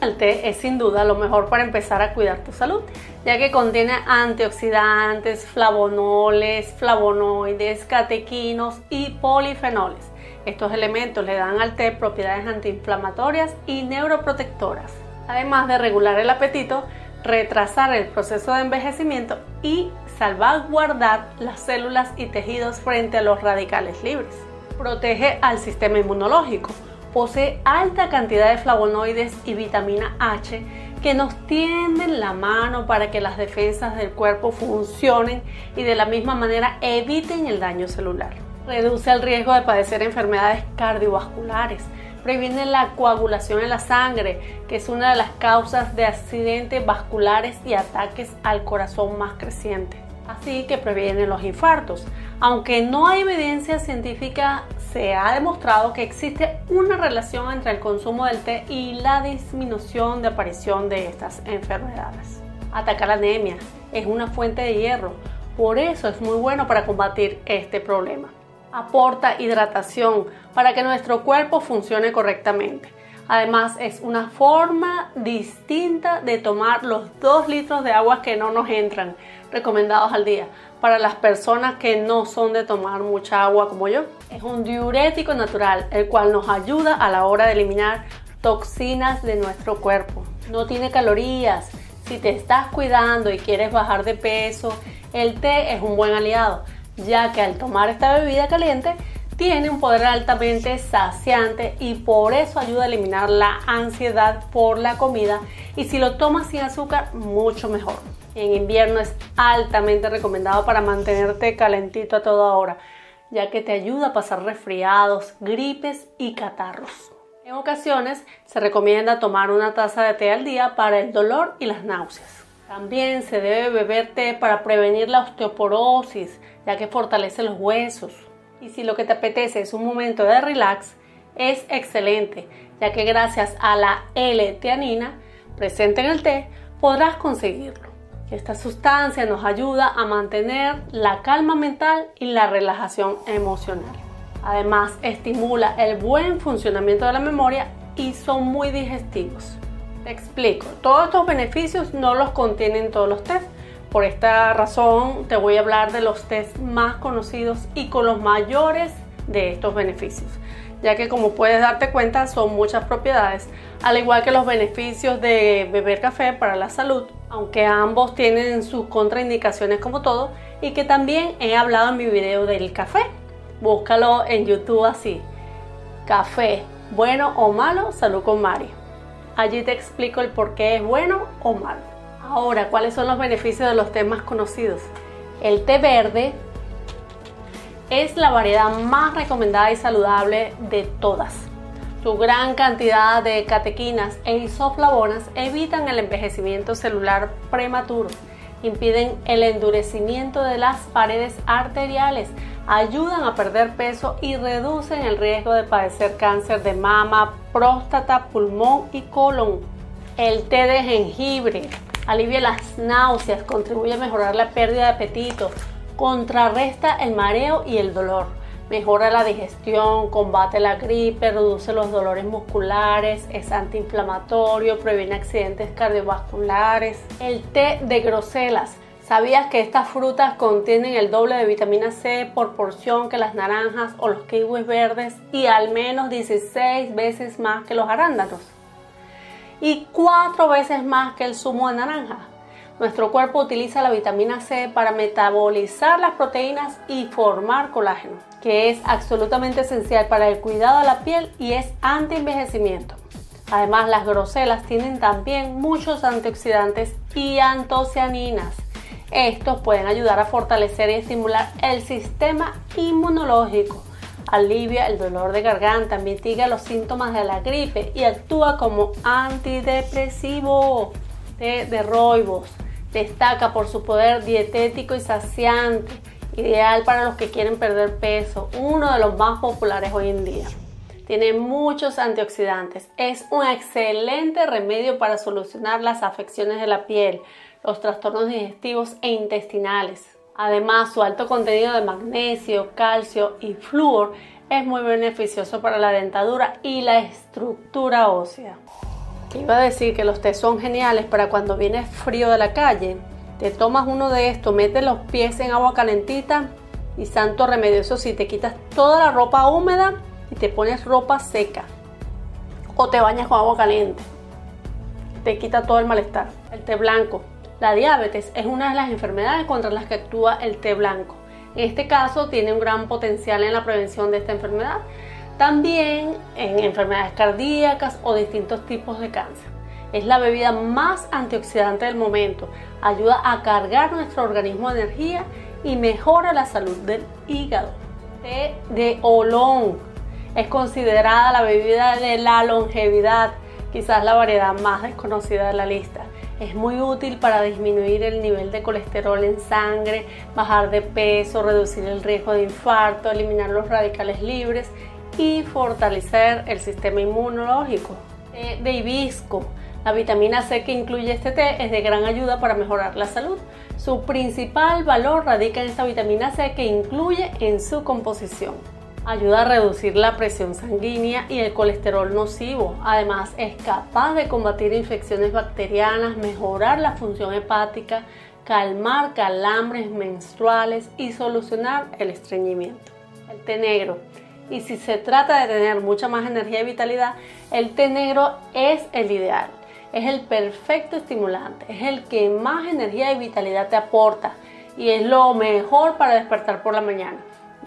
El té es sin duda lo mejor para empezar a cuidar tu salud, ya que contiene antioxidantes, flavonoles, flavonoides, catequinos y polifenoles. Estos elementos le dan al té propiedades antiinflamatorias y neuroprotectoras, además de regular el apetito, retrasar el proceso de envejecimiento y salvaguardar las células y tejidos frente a los radicales libres. Protege al sistema inmunológico posee alta cantidad de flavonoides y vitamina H que nos tienden la mano para que las defensas del cuerpo funcionen y de la misma manera eviten el daño celular. Reduce el riesgo de padecer enfermedades cardiovasculares, previene la coagulación en la sangre, que es una de las causas de accidentes vasculares y ataques al corazón más creciente. Así que previene los infartos. Aunque no hay evidencia científica se ha demostrado que existe una relación entre el consumo del té y la disminución de aparición de estas enfermedades. Atacar la anemia es una fuente de hierro, por eso es muy bueno para combatir este problema. Aporta hidratación para que nuestro cuerpo funcione correctamente. Además es una forma distinta de tomar los 2 litros de agua que no nos entran recomendados al día para las personas que no son de tomar mucha agua como yo. Es un diurético natural, el cual nos ayuda a la hora de eliminar toxinas de nuestro cuerpo. No tiene calorías. Si te estás cuidando y quieres bajar de peso, el té es un buen aliado, ya que al tomar esta bebida caliente tiene un poder altamente saciante y por eso ayuda a eliminar la ansiedad por la comida y si lo tomas sin azúcar, mucho mejor. En invierno es altamente recomendado para mantenerte calentito a toda hora, ya que te ayuda a pasar resfriados, gripes y catarros. En ocasiones se recomienda tomar una taza de té al día para el dolor y las náuseas. También se debe beber té para prevenir la osteoporosis, ya que fortalece los huesos. Y si lo que te apetece es un momento de relax, es excelente, ya que gracias a la L-teanina presente en el té podrás conseguirlo. Esta sustancia nos ayuda a mantener la calma mental y la relajación emocional. Además, estimula el buen funcionamiento de la memoria y son muy digestivos. Te explico, todos estos beneficios no los contienen todos los test. Por esta razón te voy a hablar de los test más conocidos y con los mayores de estos beneficios ya que como puedes darte cuenta son muchas propiedades, al igual que los beneficios de beber café para la salud, aunque ambos tienen sus contraindicaciones como todo, y que también he hablado en mi video del café. Búscalo en YouTube así, café, bueno o malo, salud con Mari. Allí te explico el por qué es bueno o malo. Ahora, ¿cuáles son los beneficios de los té más conocidos? El té verde es la variedad más recomendada y saludable de todas. Su gran cantidad de catequinas e isoflavonas evitan el envejecimiento celular prematuro, impiden el endurecimiento de las paredes arteriales, ayudan a perder peso y reducen el riesgo de padecer cáncer de mama, próstata, pulmón y colon. El té de jengibre alivia las náuseas, contribuye a mejorar la pérdida de apetito, contrarresta el mareo y el dolor, mejora la digestión, combate la gripe, reduce los dolores musculares, es antiinflamatorio, previene accidentes cardiovasculares. El té de groselas. ¿Sabías que estas frutas contienen el doble de vitamina C por porción que las naranjas o los kiwis verdes y al menos 16 veces más que los arándanos? Y 4 veces más que el zumo de naranja. Nuestro cuerpo utiliza la vitamina C para metabolizar las proteínas y formar colágeno, que es absolutamente esencial para el cuidado de la piel y es anti-envejecimiento. Además, las groselas tienen también muchos antioxidantes y antocianinas. Estos pueden ayudar a fortalecer y estimular el sistema inmunológico, alivia el dolor de garganta, mitiga los síntomas de la gripe y actúa como antidepresivo. de, de Destaca por su poder dietético y saciante, ideal para los que quieren perder peso, uno de los más populares hoy en día. Tiene muchos antioxidantes, es un excelente remedio para solucionar las afecciones de la piel, los trastornos digestivos e intestinales. Además, su alto contenido de magnesio, calcio y flúor es muy beneficioso para la dentadura y la estructura ósea. iba a decir que los té son geniales para cuando vienes frío de la calle. Te tomas uno de estos, metes los pies en agua calentita y santo remedio. Eso sí, te quitas toda la ropa húmeda y te pones ropa seca. O te bañas con agua caliente. Te quita todo el malestar. El té blanco. La diabetes es una de las enfermedades contra las que actúa el té blanco. En este caso tiene un gran potencial en la prevención de esta enfermedad también en enfermedades cardíacas o distintos tipos de cáncer. Es la bebida más antioxidante del momento. Ayuda a cargar nuestro organismo de energía y mejora la salud del hígado. Té de olón es considerada la bebida de la longevidad, quizás la variedad más desconocida de la lista. Es muy útil para disminuir el nivel de colesterol en sangre, bajar de peso, reducir el riesgo de infarto, eliminar los radicales libres y fortalecer el sistema inmunológico. Eh, de hibisco. La vitamina C que incluye este té es de gran ayuda para mejorar la salud. Su principal valor radica en esta vitamina C que incluye en su composición. Ayuda a reducir la presión sanguínea y el colesterol nocivo. Además, es capaz de combatir infecciones bacterianas, mejorar la función hepática, calmar calambres menstruales y solucionar el estreñimiento. El té negro y si se trata de tener mucha más energía y vitalidad, el té negro es el ideal. Es el perfecto estimulante, es el que más energía y vitalidad te aporta y es lo mejor para despertar por la mañana.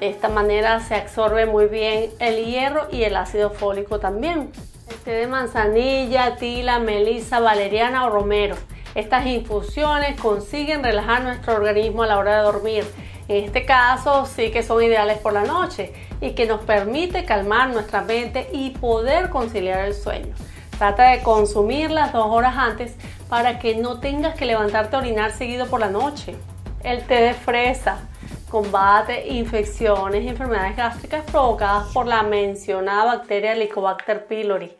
De esta manera se absorbe muy bien el hierro y el ácido fólico también. El té de manzanilla, tila, melisa, valeriana o romero. Estas infusiones consiguen relajar nuestro organismo a la hora de dormir en este caso sí que son ideales por la noche y que nos permite calmar nuestra mente y poder conciliar el sueño. Trata de consumirlas dos horas antes para que no tengas que levantarte a orinar seguido por la noche. El té de fresa combate infecciones y enfermedades gástricas provocadas por la mencionada bacteria Helicobacter pylori.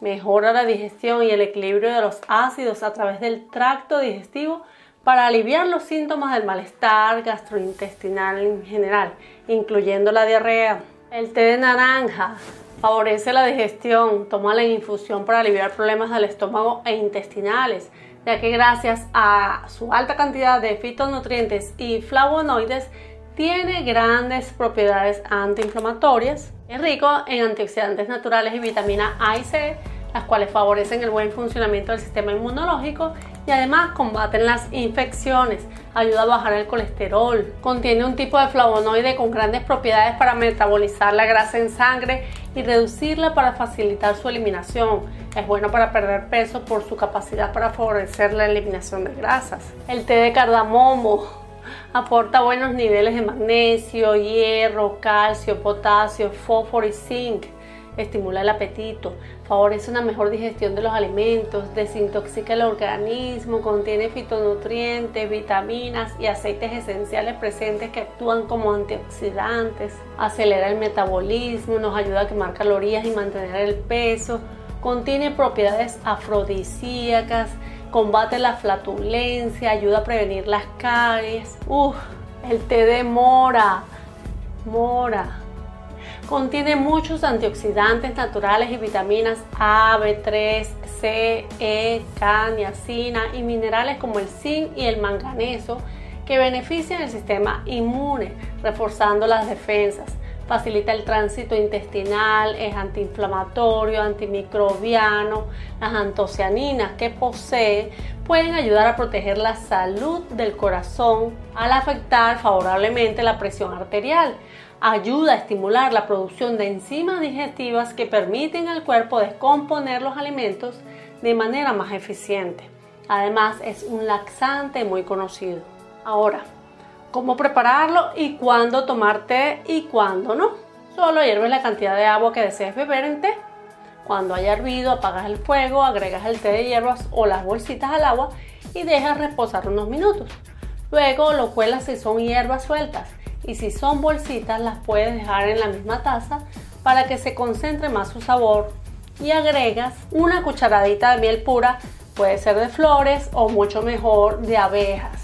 Mejora la digestión y el equilibrio de los ácidos a través del tracto digestivo para aliviar los síntomas del malestar gastrointestinal en general, incluyendo la diarrea. El té de naranja favorece la digestión, toma la infusión para aliviar problemas del estómago e intestinales, ya que gracias a su alta cantidad de fitonutrientes y flavonoides tiene grandes propiedades antiinflamatorias. Es rico en antioxidantes naturales y vitamina A y C, las cuales favorecen el buen funcionamiento del sistema inmunológico y además combaten las infecciones, ayuda a bajar el colesterol, contiene un tipo de flavonoide con grandes propiedades para metabolizar la grasa en sangre y reducirla para facilitar su eliminación. Es bueno para perder peso por su capacidad para favorecer la eliminación de grasas. El té de cardamomo aporta buenos niveles de magnesio, hierro, calcio, potasio, fósforo y zinc. Estimula el apetito, favorece una mejor digestión de los alimentos, desintoxica el organismo, contiene fitonutrientes, vitaminas y aceites esenciales presentes que actúan como antioxidantes, acelera el metabolismo, nos ayuda a quemar calorías y mantener el peso, contiene propiedades afrodisíacas, combate la flatulencia, ayuda a prevenir las caries. Uf, el té de mora, mora Contiene muchos antioxidantes naturales y vitaminas A, B3, C, E, K, niacina y minerales como el zinc y el manganeso que benefician el sistema inmune, reforzando las defensas. Facilita el tránsito intestinal, es antiinflamatorio, antimicrobiano. Las antocianinas que posee pueden ayudar a proteger la salud del corazón al afectar favorablemente la presión arterial ayuda a estimular la producción de enzimas digestivas que permiten al cuerpo descomponer los alimentos de manera más eficiente. Además es un laxante muy conocido. Ahora, ¿cómo prepararlo y cuándo tomar té y cuándo no? Solo hierves la cantidad de agua que desees beber en té. Cuando haya hervido, apagas el fuego, agregas el té de hierbas o las bolsitas al agua y dejas reposar unos minutos. Luego lo cuelas si son hierbas sueltas y si son bolsitas las puedes dejar en la misma taza para que se concentre más su sabor y agregas una cucharadita de miel pura, puede ser de flores o mucho mejor de abejas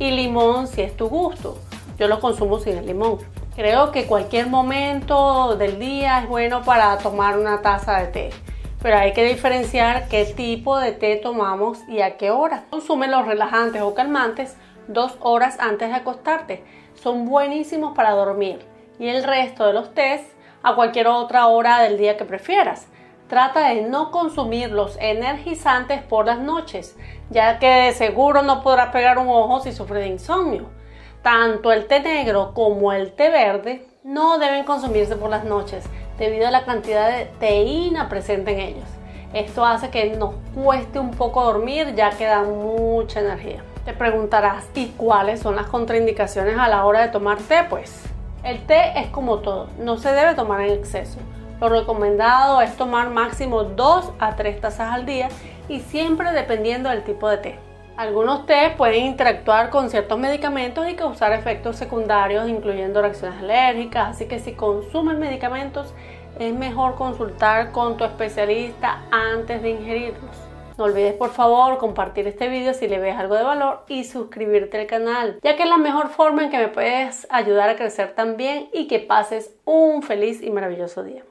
y limón si es tu gusto. Yo lo consumo sin el limón. Creo que cualquier momento del día es bueno para tomar una taza de té. pero hay que diferenciar qué tipo de té tomamos y a qué hora. Consume los relajantes o calmantes dos horas antes de acostarte. Son buenísimos para dormir. Y el resto de los tés a cualquier otra hora del día que prefieras. Trata de no consumir los energizantes por las noches, ya que de seguro no podrás pegar un ojo si sufres de insomnio. Tanto el té negro como el té verde no deben consumirse por las noches debido a la cantidad de teína presente en ellos. Esto hace que nos cueste un poco dormir ya que da mucha energía. Te preguntarás, ¿y cuáles son las contraindicaciones a la hora de tomar té? Pues el té es como todo, no se debe tomar en exceso. Lo recomendado es tomar máximo 2 a 3 tazas al día y siempre dependiendo del tipo de té. Algunos té pueden interactuar con ciertos medicamentos y causar efectos secundarios, incluyendo reacciones alérgicas, así que si consumes medicamentos es mejor consultar con tu especialista antes de ingerirlos. No olvides por favor compartir este video si le ves algo de valor y suscribirte al canal, ya que es la mejor forma en que me puedes ayudar a crecer también y que pases un feliz y maravilloso día.